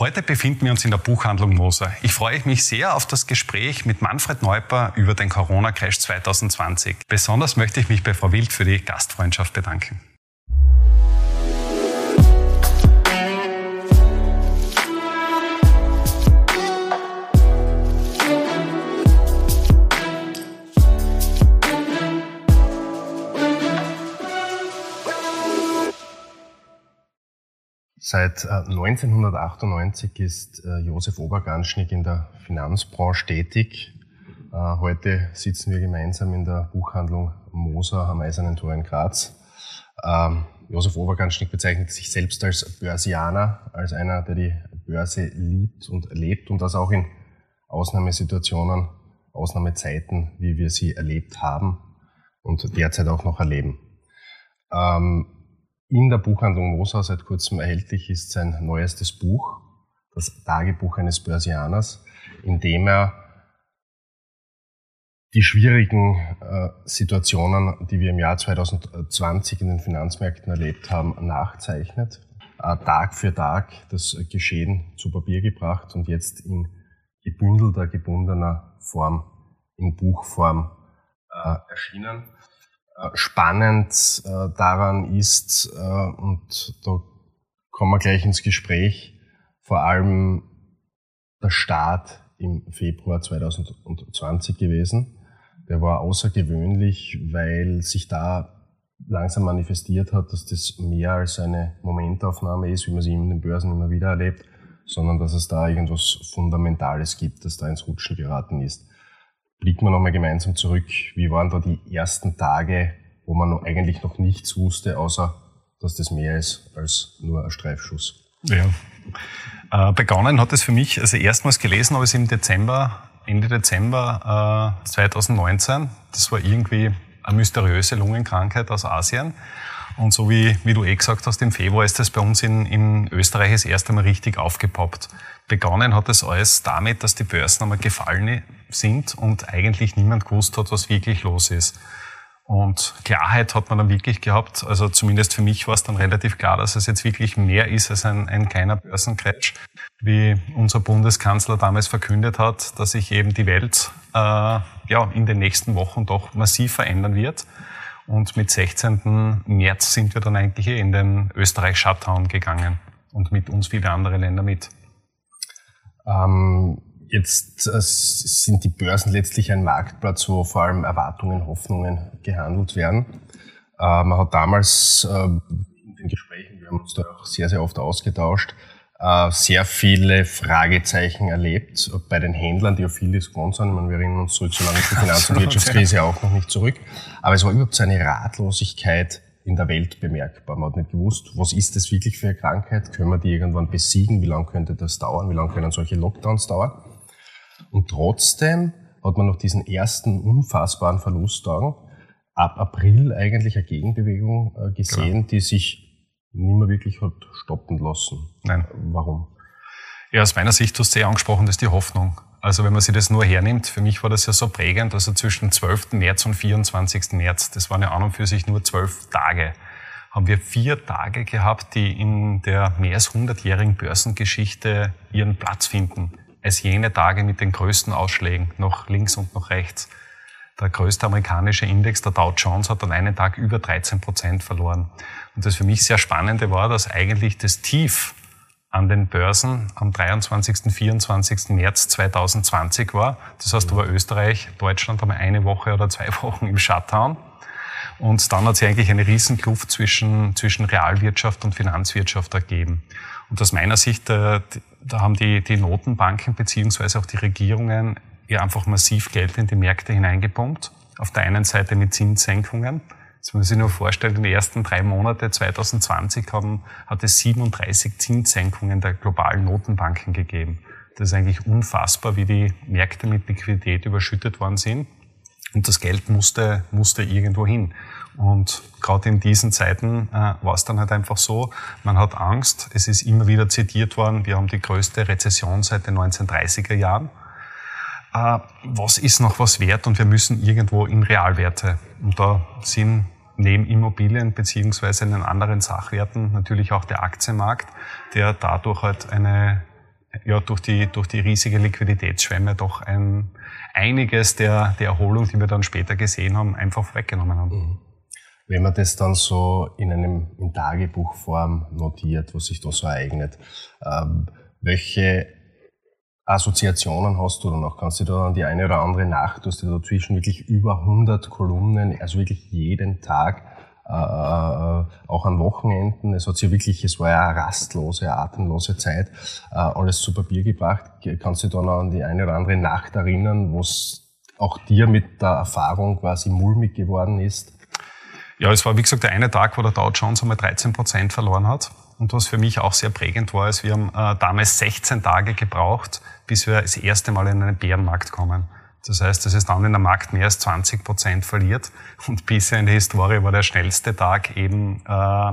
Heute befinden wir uns in der Buchhandlung Moser. Ich freue mich sehr auf das Gespräch mit Manfred Neuper über den Corona-Crash 2020. Besonders möchte ich mich bei Frau Wild für die Gastfreundschaft bedanken. Seit 1998 äh, ist äh, Josef Oberganschnick in der Finanzbranche tätig. Äh, heute sitzen wir gemeinsam in der Buchhandlung Moser am Eisernen Tor in Graz. Ähm, Josef Oberganschnick bezeichnet sich selbst als Börsianer, als einer, der die Börse liebt und lebt und das auch in Ausnahmesituationen, Ausnahmezeiten, wie wir sie erlebt haben und derzeit auch noch erleben. Ähm, in der Buchhandlung Moser seit kurzem erhältlich ist sein neuestes Buch, das Tagebuch eines Börsianers, in dem er die schwierigen äh, Situationen, die wir im Jahr 2020 in den Finanzmärkten erlebt haben, nachzeichnet, äh, Tag für Tag das Geschehen zu Papier gebracht und jetzt in gebündelter, gebundener Form, in Buchform äh, erschienen. Äh, spannend äh, daran ist, äh, und da kommen wir gleich ins Gespräch, vor allem der Start im Februar 2020 gewesen. Der war außergewöhnlich, weil sich da langsam manifestiert hat, dass das mehr als eine Momentaufnahme ist, wie man sie in den Börsen immer wieder erlebt, sondern dass es da irgendwas Fundamentales gibt, das da ins Rutschen geraten ist blicken wir nochmal gemeinsam zurück. Wie waren da die ersten Tage, wo man eigentlich noch nichts wusste, außer dass das mehr ist als nur ein Streifschuss? Ja. Äh, begonnen hat es für mich, also erstmals gelesen habe ich es im Dezember, Ende Dezember äh, 2019. Das war irgendwie eine mysteriöse Lungenkrankheit aus Asien. Und so wie, wie du eh gesagt hast, im Februar ist das bei uns in, in Österreich das erste Mal richtig aufgepoppt. Begonnen hat es alles damit, dass die Börsen einmal gefallen sind und eigentlich niemand gewusst hat, was wirklich los ist. Und Klarheit hat man dann wirklich gehabt. Also zumindest für mich war es dann relativ klar, dass es jetzt wirklich mehr ist als ein, ein kleiner Börsencrash, wie unser Bundeskanzler damals verkündet hat, dass sich eben die Welt äh, ja, in den nächsten Wochen doch massiv verändern wird. Und mit 16. März sind wir dann eigentlich in den Österreich-Shutdown gegangen und mit uns viele andere Länder mit. Ähm, jetzt äh, sind die Börsen letztlich ein Marktplatz, wo vor allem Erwartungen, Hoffnungen gehandelt werden. Äh, man hat damals äh, in den Gesprächen, wir haben uns da auch sehr, sehr oft ausgetauscht, äh, sehr viele Fragezeichen erlebt bei den Händlern, die auf vieles gewohnt sind. meine, wir erinnern uns zurück, so lange ist die Finanz- und Wirtschaftskrise auch noch nicht zurück. Aber es war überhaupt so eine Ratlosigkeit in der Welt bemerkbar. Man hat nicht gewusst, was ist das wirklich für eine Krankheit? Können wir die irgendwann besiegen? Wie lange könnte das dauern? Wie lange können solche Lockdowns dauern? Und trotzdem hat man noch diesen ersten unfassbaren Verlusttagen ab April eigentlich eine Gegenbewegung äh, gesehen, genau. die sich nicht mehr wirklich hat stoppen lassen. Nein. Warum? Ja, aus meiner Sicht, du hast sehr angesprochen, das ist die Hoffnung. Also wenn man sich das nur hernimmt, für mich war das ja so prägend, also zwischen 12. März und 24. März, das waren ja an und für sich nur zwölf Tage, haben wir vier Tage gehabt, die in der mehr als 100-jährigen Börsengeschichte ihren Platz finden, als jene Tage mit den größten Ausschlägen, noch links und noch rechts. Der größte amerikanische Index, der Dow Jones, hat an einem Tag über 13 Prozent verloren. Und das für mich sehr Spannende war, dass eigentlich das Tief an den Börsen am 23. 24. März 2020 war. Das heißt, da war Österreich, Deutschland haben eine Woche oder zwei Wochen im Shutdown. Und dann hat sich eigentlich eine Riesenkluft zwischen, zwischen Realwirtschaft und Finanzwirtschaft ergeben. Und aus meiner Sicht, da, da haben die, die Notenbanken beziehungsweise auch die Regierungen ja einfach massiv Geld in die Märkte hineingepumpt. Auf der einen Seite mit Zinssenkungen. Jetzt muss sich nur vorstellen, in den ersten drei Monaten 2020 haben, hat es 37 Zinssenkungen der globalen Notenbanken gegeben. Das ist eigentlich unfassbar, wie die Märkte mit Liquidität überschüttet worden sind. Und das Geld musste, musste irgendwo hin. Und gerade in diesen Zeiten äh, war es dann halt einfach so, man hat Angst, es ist immer wieder zitiert worden, wir haben die größte Rezession seit den 1930er Jahren äh, was ist noch was wert und wir müssen irgendwo in Realwerte. Und da sind neben Immobilien beziehungsweise den anderen Sachwerten natürlich auch der Aktienmarkt, der dadurch halt eine ja durch die, durch die riesige Liquiditätsschwemme doch ein, einiges der, der Erholung, die wir dann später gesehen haben, einfach weggenommen haben. Mhm. Wenn man das dann so in einem in Tagebuchform notiert, was sich da so ereignet, ähm, welche Assoziationen hast du dann auch? Kannst du da an die eine oder andere Nacht, du hast ja dazwischen wirklich über 100 Kolumnen, also wirklich jeden Tag, äh, äh, auch an Wochenenden. Es hat sich wirklich, es war ja eine rastlose, atemlose Zeit, äh, alles zu Papier gebracht. Kannst du da an die eine oder andere Nacht erinnern, wo es auch dir mit der Erfahrung quasi mulmig geworden ist? Ja, es war wie gesagt der eine Tag, wo der Dow Jones einmal 13 Prozent verloren hat. Und was für mich auch sehr prägend war, ist, wir haben äh, damals 16 Tage gebraucht, bis wir das erste Mal in einen Bärenmarkt kommen. Das heißt, dass es dann in der Markt mehr als 20 Prozent verliert. Und bisher in der Historie war der schnellste Tag eben äh,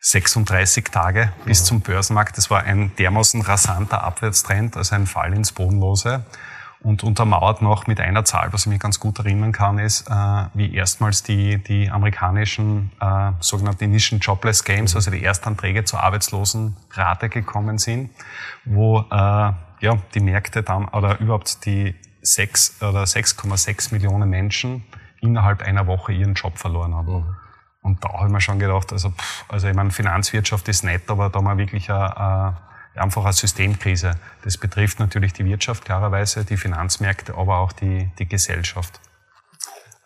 36 Tage bis zum Börsenmarkt. Das war ein dermaßen rasanter Abwärtstrend, also ein Fall ins Bodenlose. Und untermauert noch mit einer Zahl, was ich mich ganz gut erinnern kann, ist, äh, wie erstmals die, die amerikanischen äh, sogenannten Initial Jobless Games, also die Erstanträge zur Arbeitslosenrate gekommen sind, wo äh, ja, die Märkte dann oder überhaupt die 6 oder 6,6 Millionen Menschen innerhalb einer Woche ihren Job verloren haben. Mhm. Und da habe ich mir schon gedacht, also, pff, also ich meine, Finanzwirtschaft ist nett, aber da haben wir wirklich eine, eine, einfach eine Systemkrise. Das betrifft natürlich die Wirtschaft klarerweise, die Finanzmärkte, aber auch die, die Gesellschaft.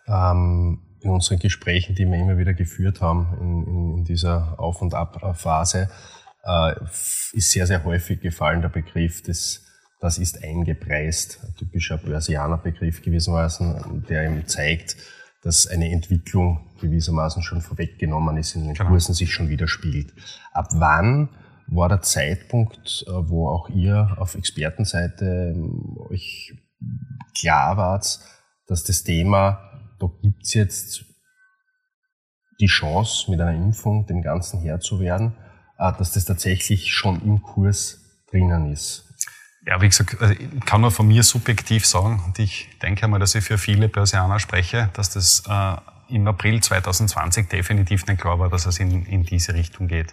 Ähm, in unseren Gesprächen, die wir immer wieder geführt haben in, in, in dieser Auf- und Ab-Phase, äh, ist sehr, sehr häufig gefallen der Begriff des das ist eingepreist. Ein typischer Börsianer-Begriff gewissermaßen, der ihm zeigt, dass eine Entwicklung gewissermaßen schon vorweggenommen ist, in den genau. Kursen sich schon widerspiegelt. Ab wann war der Zeitpunkt, äh, wo auch ihr auf Expertenseite ähm, euch klar wart, dass das Thema, da gibt's jetzt die Chance, mit einer Impfung dem Ganzen Herr zu werden, äh, dass das tatsächlich schon im Kurs drinnen ist? Ja, wie gesagt, also ich kann nur von mir subjektiv sagen, und ich denke einmal, dass ich für viele Börsianer spreche, dass das äh, im April 2020 definitiv nicht klar war, dass es in, in diese Richtung geht.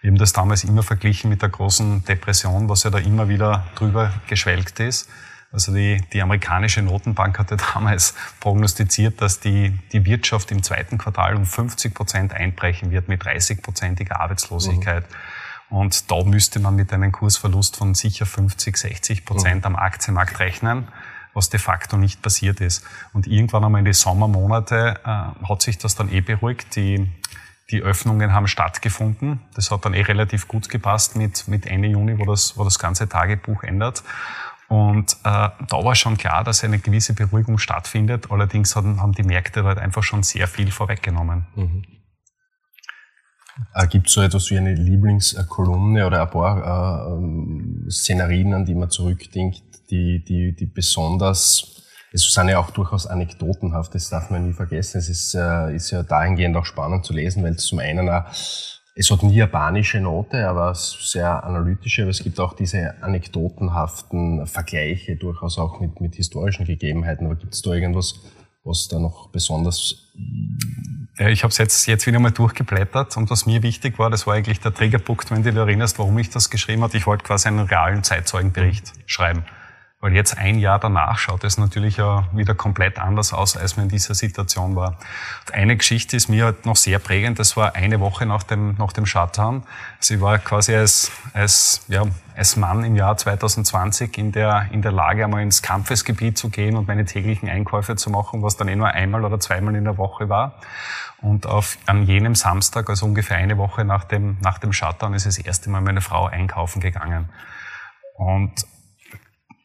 Wir haben das damals immer verglichen mit der großen Depression, was ja da immer wieder drüber geschwelgt ist. Also die, die amerikanische Notenbank hatte damals prognostiziert, dass die, die Wirtschaft im zweiten Quartal um 50 Prozent einbrechen wird mit 30-prozentiger Arbeitslosigkeit. Mhm. Und da müsste man mit einem Kursverlust von sicher 50, 60 Prozent am Aktienmarkt rechnen, was de facto nicht passiert ist. Und irgendwann einmal in die Sommermonate äh, hat sich das dann eh beruhigt. Die, die Öffnungen haben stattgefunden. Das hat dann eh relativ gut gepasst mit, mit Ende Juni, wo das, wo das ganze Tagebuch ändert. Und äh, da war schon klar, dass eine gewisse Beruhigung stattfindet. Allerdings haben, haben die Märkte halt einfach schon sehr viel vorweggenommen. Mhm. Äh, Gibt es so etwas wie eine Lieblingskolumne oder ein paar äh, ähm, Szenarien, an die man zurückdenkt, die, die, die besonders, es sind ja auch durchaus anekdotenhaft, das darf man nie vergessen. Es ist, äh, ist ja dahingehend auch spannend zu lesen, weil es zum einen auch, es hat nie japanische Note, aber sehr analytische, aber es gibt auch diese anekdotenhaften Vergleiche durchaus auch mit, mit historischen Gegebenheiten. Aber gibt es da irgendwas, was da noch besonders ich habe es jetzt, jetzt wieder mal durchgeblättert und was mir wichtig war, das war eigentlich der Triggerpunkt, wenn du dich erinnerst, warum ich das geschrieben habe. Ich wollte quasi einen realen Zeitzeugenbericht schreiben. Weil jetzt ein Jahr danach schaut es natürlich ja wieder komplett anders aus, als man in dieser Situation war. Eine Geschichte ist mir halt noch sehr prägend. Das war eine Woche nach dem, nach dem Shutdown. Sie war quasi als, als, ja, als Mann im Jahr 2020 in der, in der Lage, einmal ins Kampfesgebiet zu gehen und meine täglichen Einkäufe zu machen, was dann eh nur einmal oder zweimal in der Woche war. Und auf, an jenem Samstag, also ungefähr eine Woche nach dem, nach dem Shutdown, ist das erste Mal meine Frau einkaufen gegangen. Und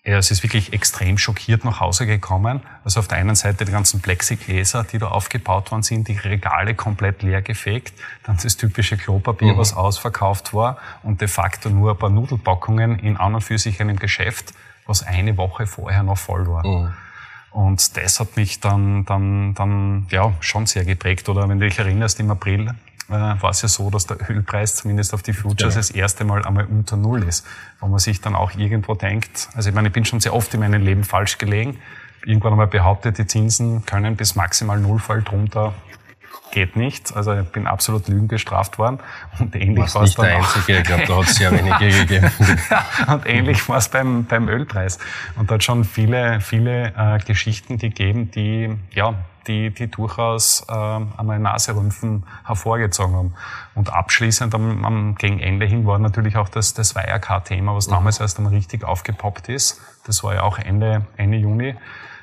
ja, es ist wirklich extrem schockiert nach Hause gekommen. Also auf der einen Seite die ganzen Plexigläser, die da aufgebaut worden sind, die Regale komplett leer gefegt, dann das typische Klopapier, mhm. was ausverkauft war und de facto nur ein paar Nudelpackungen in an und für sich einem Geschäft, was eine Woche vorher noch voll war. Mhm. Und das hat mich dann, dann, dann, ja, schon sehr geprägt. Oder wenn du dich erinnerst, im April war es ja so, dass der Ölpreis zumindest auf die Futures genau. das erste Mal einmal unter Null ist. Wo man sich dann auch irgendwo denkt, also ich meine, ich bin schon sehr oft in meinem Leben falsch gelegen. Irgendwann einmal behauptet, die Zinsen können bis maximal Nullfall drunter geht nicht. Also ich bin absolut Lügen gestraft worden. Und ähnlich war es der Einzige, ich glaube, da hat es sehr wenige gegeben. ja, und ähnlich war es beim, beim Ölpreis. Und da hat schon viele, viele äh, Geschichten gegeben, die, ja, die, die durchaus äh, einmal Naserümpfen hervorgezogen haben. Und abschließend am, am gegen Ende hin war natürlich auch das, das Wirecard-Thema, was mhm. damals erst einmal richtig aufgepoppt ist. Das war ja auch Ende, Ende Juni,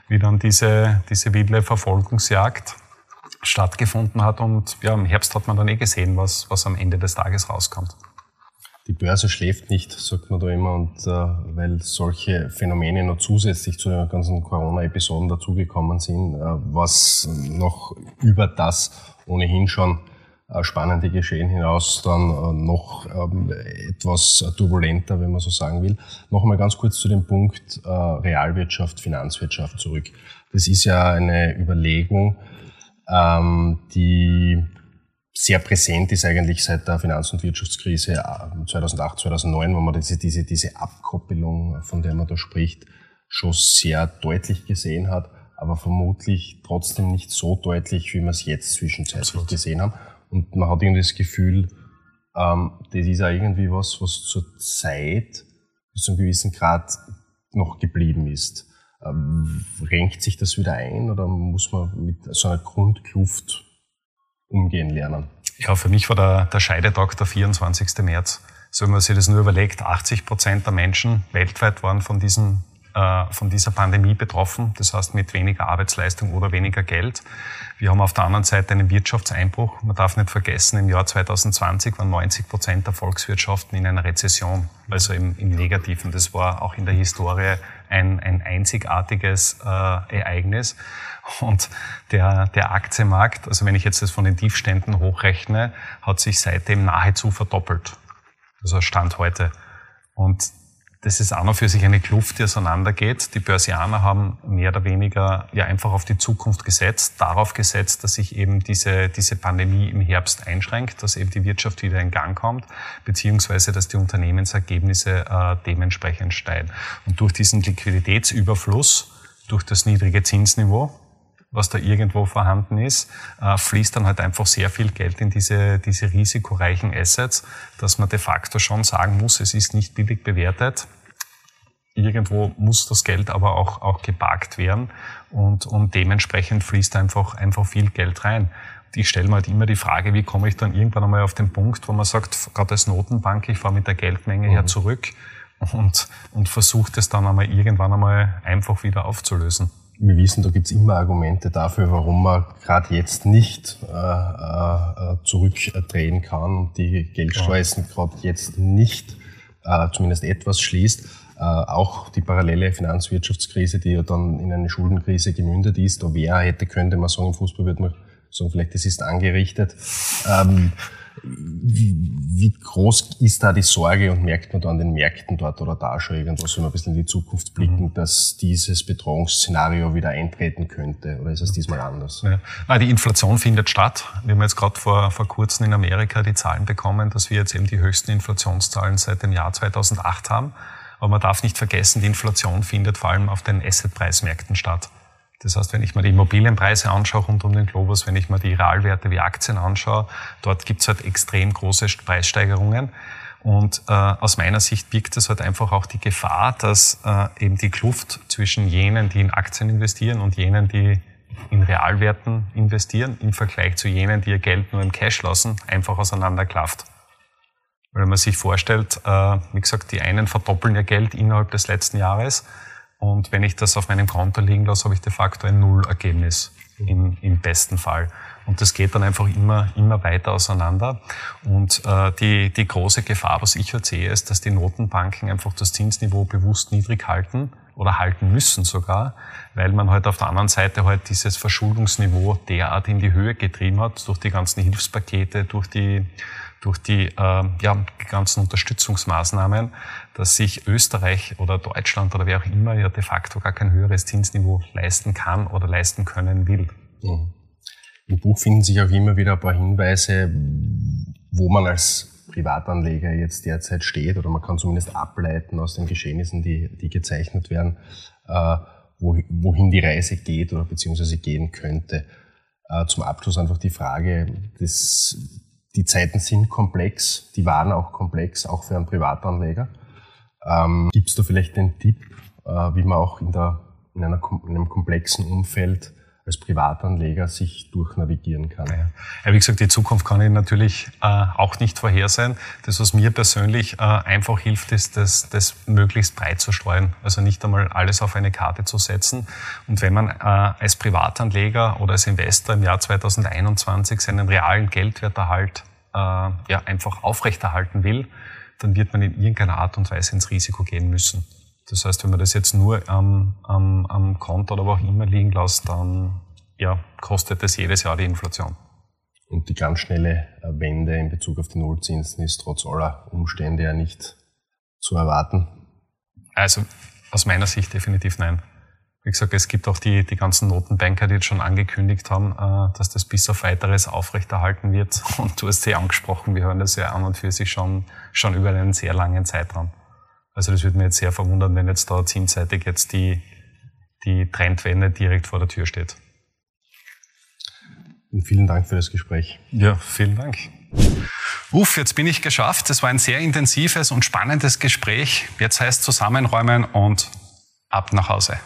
wie dann diese, diese wilde Verfolgungsjagd stattgefunden hat. Und ja, im Herbst hat man dann eh gesehen, was, was am Ende des Tages rauskommt. Die Börse schläft nicht, sagt man da immer, und äh, weil solche Phänomene noch zusätzlich zu den ganzen Corona-Episoden dazugekommen sind, äh, was noch über das ohnehin schon äh, spannende Geschehen hinaus dann äh, noch ähm, etwas turbulenter, wenn man so sagen will. Noch einmal ganz kurz zu dem Punkt äh, Realwirtschaft, Finanzwirtschaft zurück. Das ist ja eine Überlegung, ähm, die sehr präsent ist eigentlich seit der Finanz- und Wirtschaftskrise 2008, äh, 2009, wo man diese, diese, diese Abkoppelung, von der man da spricht, schon sehr deutlich gesehen hat, aber vermutlich trotzdem nicht so deutlich, wie wir es jetzt zwischenzeitlich Absolut. gesehen haben. Und man hat irgendwie das Gefühl, ähm, das ist auch irgendwie was, was zur Zeit bis zu einem gewissen Grad noch geblieben ist. Ähm, renkt sich das wieder ein oder muss man mit so einer Grundkluft umgehen lernen? Ja, für mich war der, der Scheidetag der 24. März. So, wenn man sich das nur überlegt, 80 Prozent der Menschen weltweit waren von diesem äh, von dieser Pandemie betroffen, das heißt mit weniger Arbeitsleistung oder weniger Geld. Wir haben auf der anderen Seite einen Wirtschaftseinbruch. Man darf nicht vergessen, im Jahr 2020 waren 90 Prozent der Volkswirtschaften in einer Rezession, also im, im Negativen. Das war auch in der Historie ein, ein einzigartiges äh, Ereignis. Und der, der Aktienmarkt, also wenn ich jetzt das von den Tiefständen hochrechne, hat sich seitdem nahezu verdoppelt. Also Stand heute. Und das ist auch noch für sich eine Kluft, die auseinandergeht. Die Börsianer haben mehr oder weniger ja einfach auf die Zukunft gesetzt, darauf gesetzt, dass sich eben diese, diese Pandemie im Herbst einschränkt, dass eben die Wirtschaft wieder in Gang kommt, beziehungsweise dass die Unternehmensergebnisse äh, dementsprechend steigen. Und durch diesen Liquiditätsüberfluss, durch das niedrige Zinsniveau, was da irgendwo vorhanden ist, äh, fließt dann halt einfach sehr viel Geld in diese, diese risikoreichen Assets, dass man de facto schon sagen muss, es ist nicht billig bewertet. Irgendwo muss das Geld aber auch, auch geparkt werden und, und dementsprechend fließt einfach, einfach viel Geld rein. ich stelle mir halt immer die Frage, wie komme ich dann irgendwann einmal auf den Punkt, wo man sagt, gerade als Notenbank, ich fahre mit der Geldmenge mhm. her zurück und, und versuche das dann einmal irgendwann einmal einfach wieder aufzulösen wir wissen, da gibt's immer Argumente dafür, warum man gerade jetzt nicht äh, äh, zurückdrehen kann und die Geldschleusen gerade jetzt nicht äh, zumindest etwas schließt. Äh, auch die parallele Finanzwirtschaftskrise, die ja dann in eine Schuldenkrise gemündet ist, da wer hätte, könnte man sagen, im Fußball würde man sagen, vielleicht das ist angerichtet. Ähm, wie groß ist da die Sorge und merkt man da an den Märkten dort oder da schon irgendwas, wenn wir ein bisschen in die Zukunft blicken, mhm. dass dieses Bedrohungsszenario wieder eintreten könnte? Oder ist es diesmal anders? Ja. Die Inflation findet statt. Wir haben jetzt gerade vor, vor kurzem in Amerika die Zahlen bekommen, dass wir jetzt eben die höchsten Inflationszahlen seit dem Jahr 2008 haben. Aber man darf nicht vergessen, die Inflation findet vor allem auf den Assetpreismärkten statt. Das heißt, wenn ich mir die Immobilienpreise anschaue rund um den Globus, wenn ich mir die Realwerte wie Aktien anschaue, dort gibt es halt extrem große Preissteigerungen. Und äh, aus meiner Sicht birgt es halt einfach auch die Gefahr, dass äh, eben die Kluft zwischen jenen, die in Aktien investieren und jenen, die in Realwerten investieren, im Vergleich zu jenen, die ihr Geld nur im Cash lassen, einfach auseinanderklafft. Wenn man sich vorstellt, äh, wie gesagt, die einen verdoppeln ihr Geld innerhalb des letzten Jahres und wenn ich das auf meinem Konto liegen lasse, habe ich de facto ein Nullergebnis im, im besten Fall. Und das geht dann einfach immer, immer weiter auseinander. Und äh, die, die große Gefahr, was ich halt sehe, ist, dass die Notenbanken einfach das Zinsniveau bewusst niedrig halten oder halten müssen sogar, weil man halt auf der anderen Seite halt dieses Verschuldungsniveau derart in die Höhe getrieben hat durch die ganzen Hilfspakete, durch die durch die äh, ja, ganzen Unterstützungsmaßnahmen, dass sich Österreich oder Deutschland oder wer auch immer ja de facto gar kein höheres Zinsniveau leisten kann oder leisten können will. Mhm. Im Buch finden sich auch immer wieder ein paar Hinweise, wo man als Privatanleger jetzt derzeit steht oder man kann zumindest ableiten aus den Geschehnissen, die, die gezeichnet werden, äh, wohin die Reise geht oder beziehungsweise gehen könnte. Äh, zum Abschluss einfach die Frage, das, die Zeiten sind komplex, die waren auch komplex, auch für einen Privatanleger. Ähm, Gibt es da vielleicht einen Tipp, äh, wie man auch in, der, in, einer, in einem komplexen Umfeld als Privatanleger sich durchnavigieren kann. Ja. wie gesagt, die Zukunft kann ich natürlich äh, auch nicht vorhersehen. Das, was mir persönlich äh, einfach hilft, ist, das, das möglichst breit zu streuen. Also nicht einmal alles auf eine Karte zu setzen. Und wenn man äh, als Privatanleger oder als Investor im Jahr 2021 seinen realen Geldwerterhalt äh, ja, einfach aufrechterhalten will, dann wird man in irgendeiner Art und Weise ins Risiko gehen müssen. Das heißt, wenn man das jetzt nur am, am, am Konto oder wo auch immer liegen lässt, dann ja, kostet das jedes Jahr die Inflation. Und die ganz schnelle Wende in Bezug auf die Nullzinsen ist trotz aller Umstände ja nicht zu erwarten. Also aus meiner Sicht definitiv nein. Wie gesagt, es gibt auch die, die ganzen Notenbanker, die jetzt schon angekündigt haben, äh, dass das bis auf weiteres aufrechterhalten wird. Und du hast sie angesprochen, wir hören das ja an und für sich schon, schon über einen sehr langen Zeitraum. Also das würde mir jetzt sehr verwundern, wenn jetzt da zinseitig jetzt die, die Trendwende direkt vor der Tür steht. Und vielen Dank für das Gespräch. Ja, vielen Dank. Uff, jetzt bin ich geschafft. Es war ein sehr intensives und spannendes Gespräch. Jetzt heißt zusammenräumen und ab nach Hause.